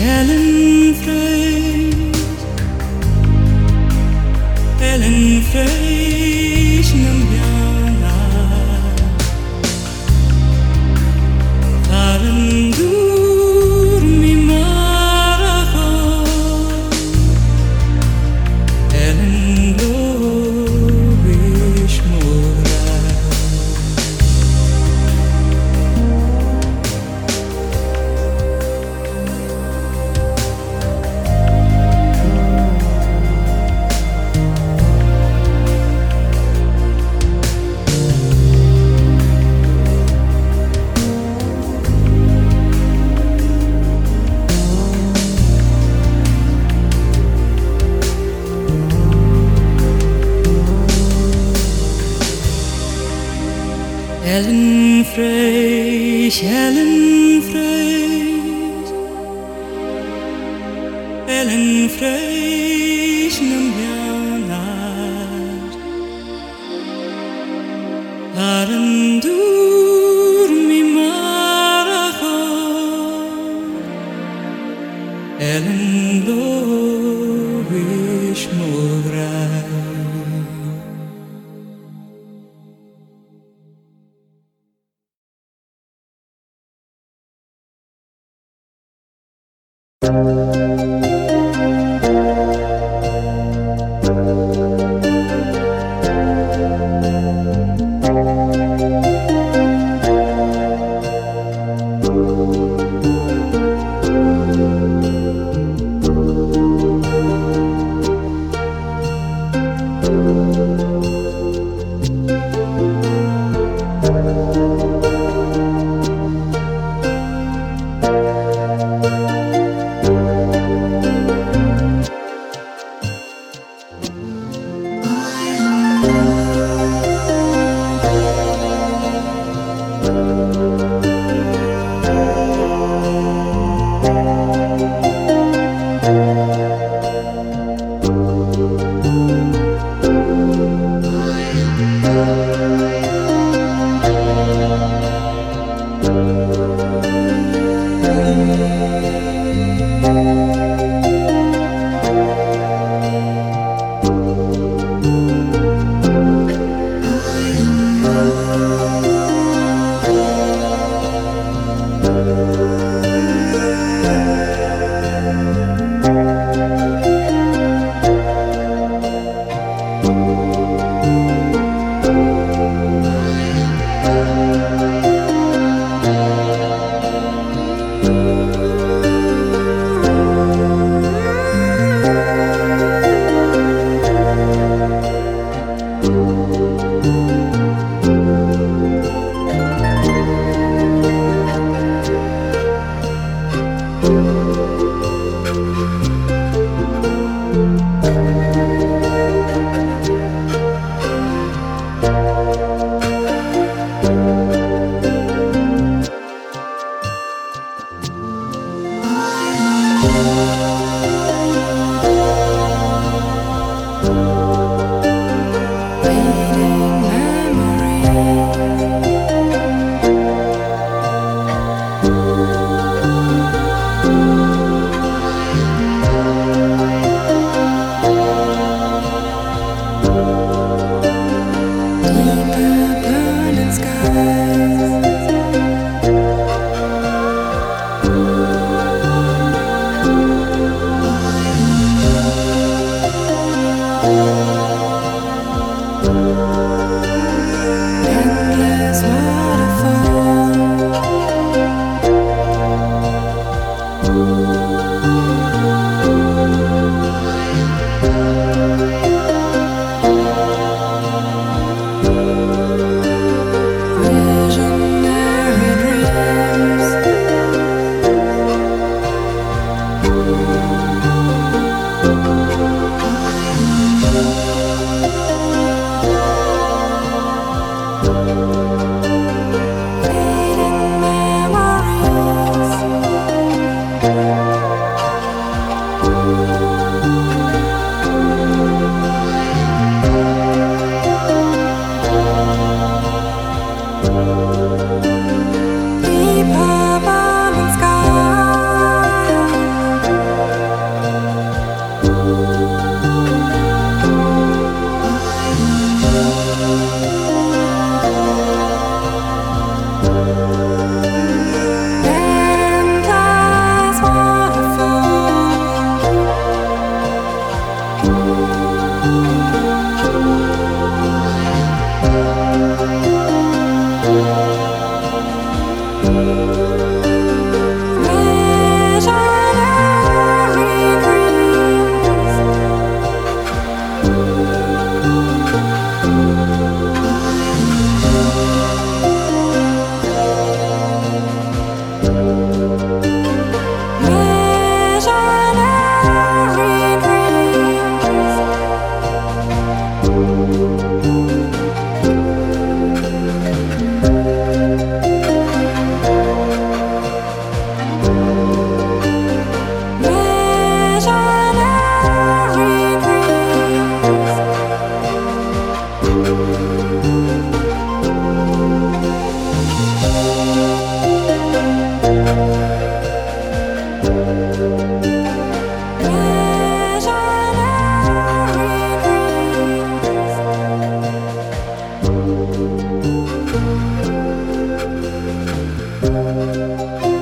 Ellen Freysch, Ellen Ellen Freysch, Ellen Freysch Ellen Freysch Música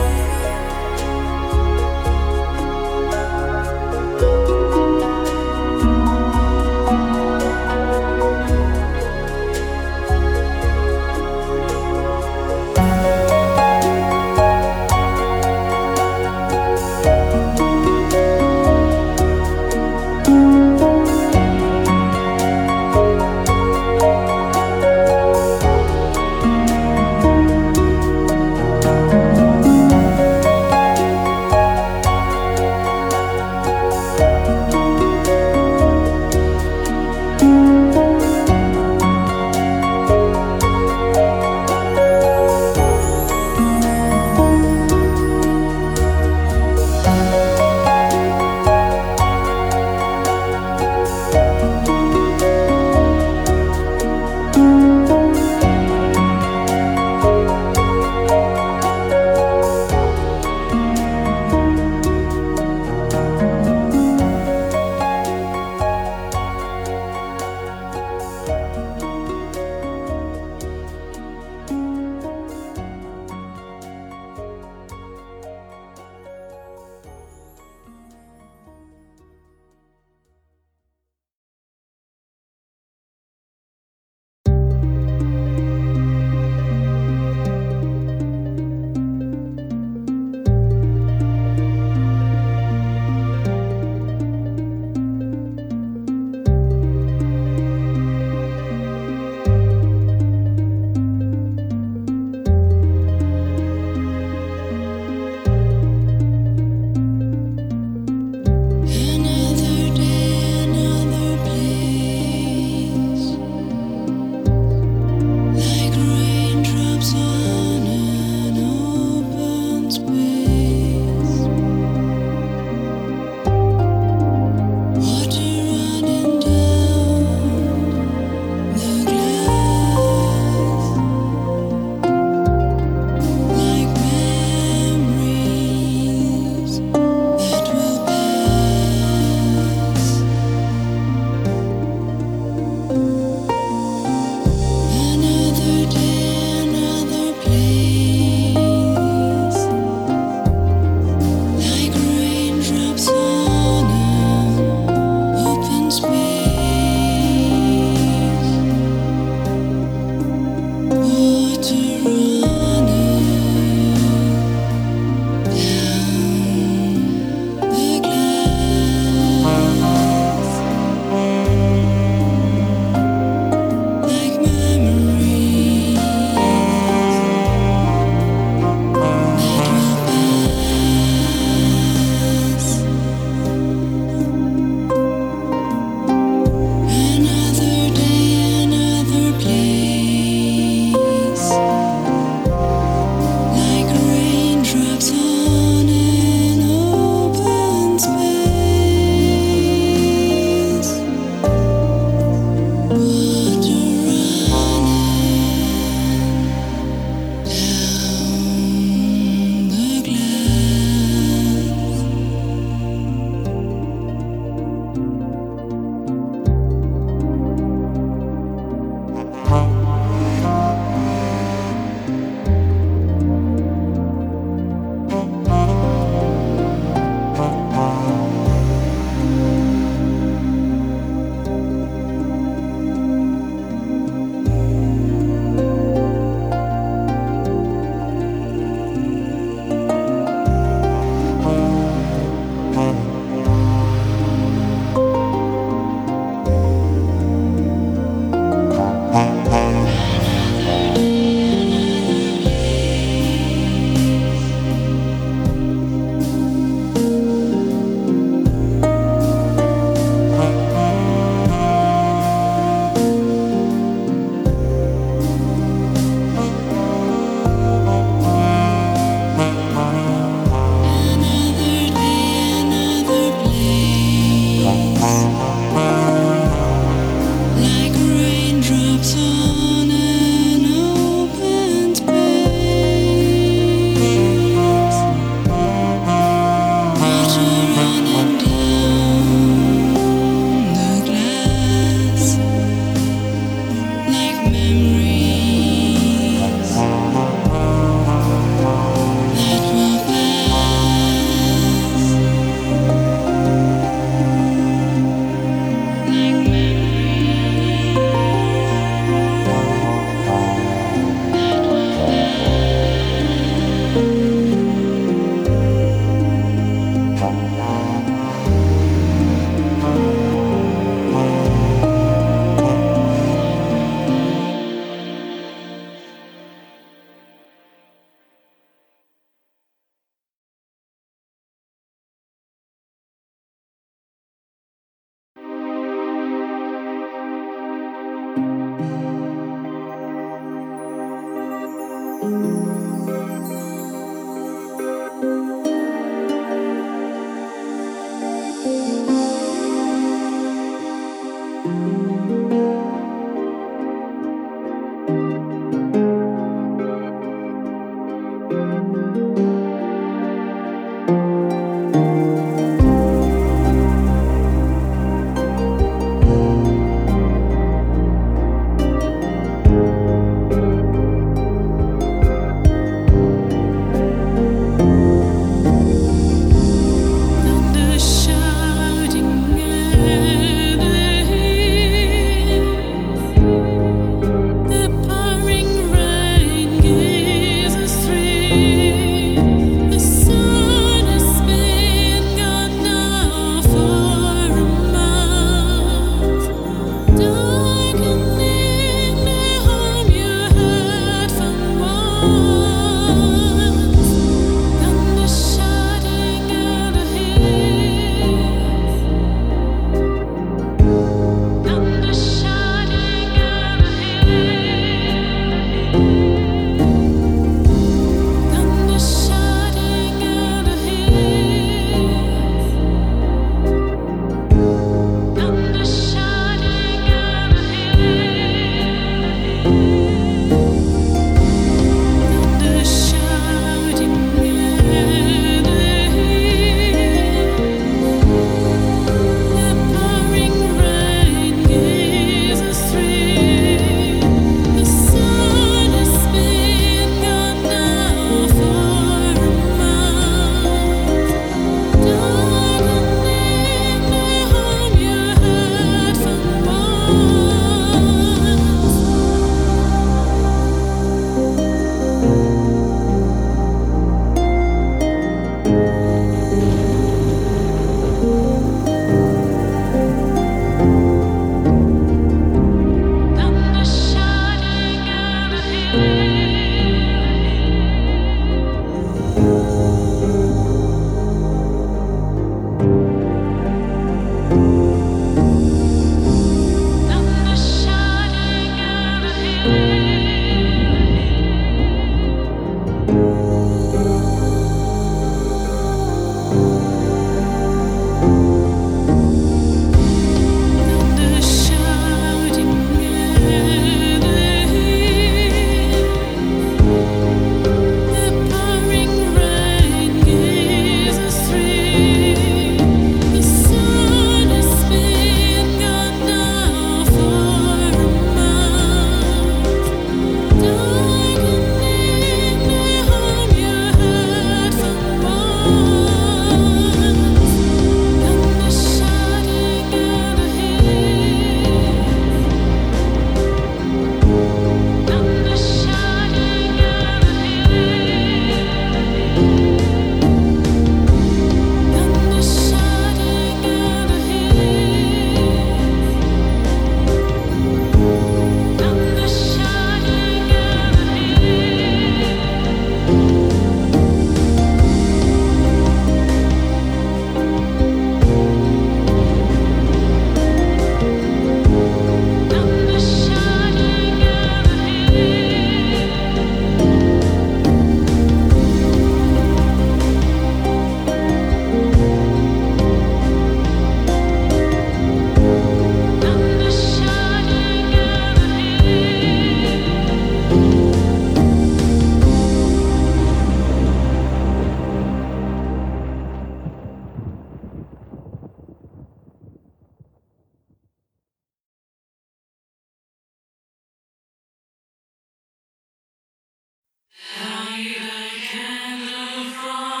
Light a candle from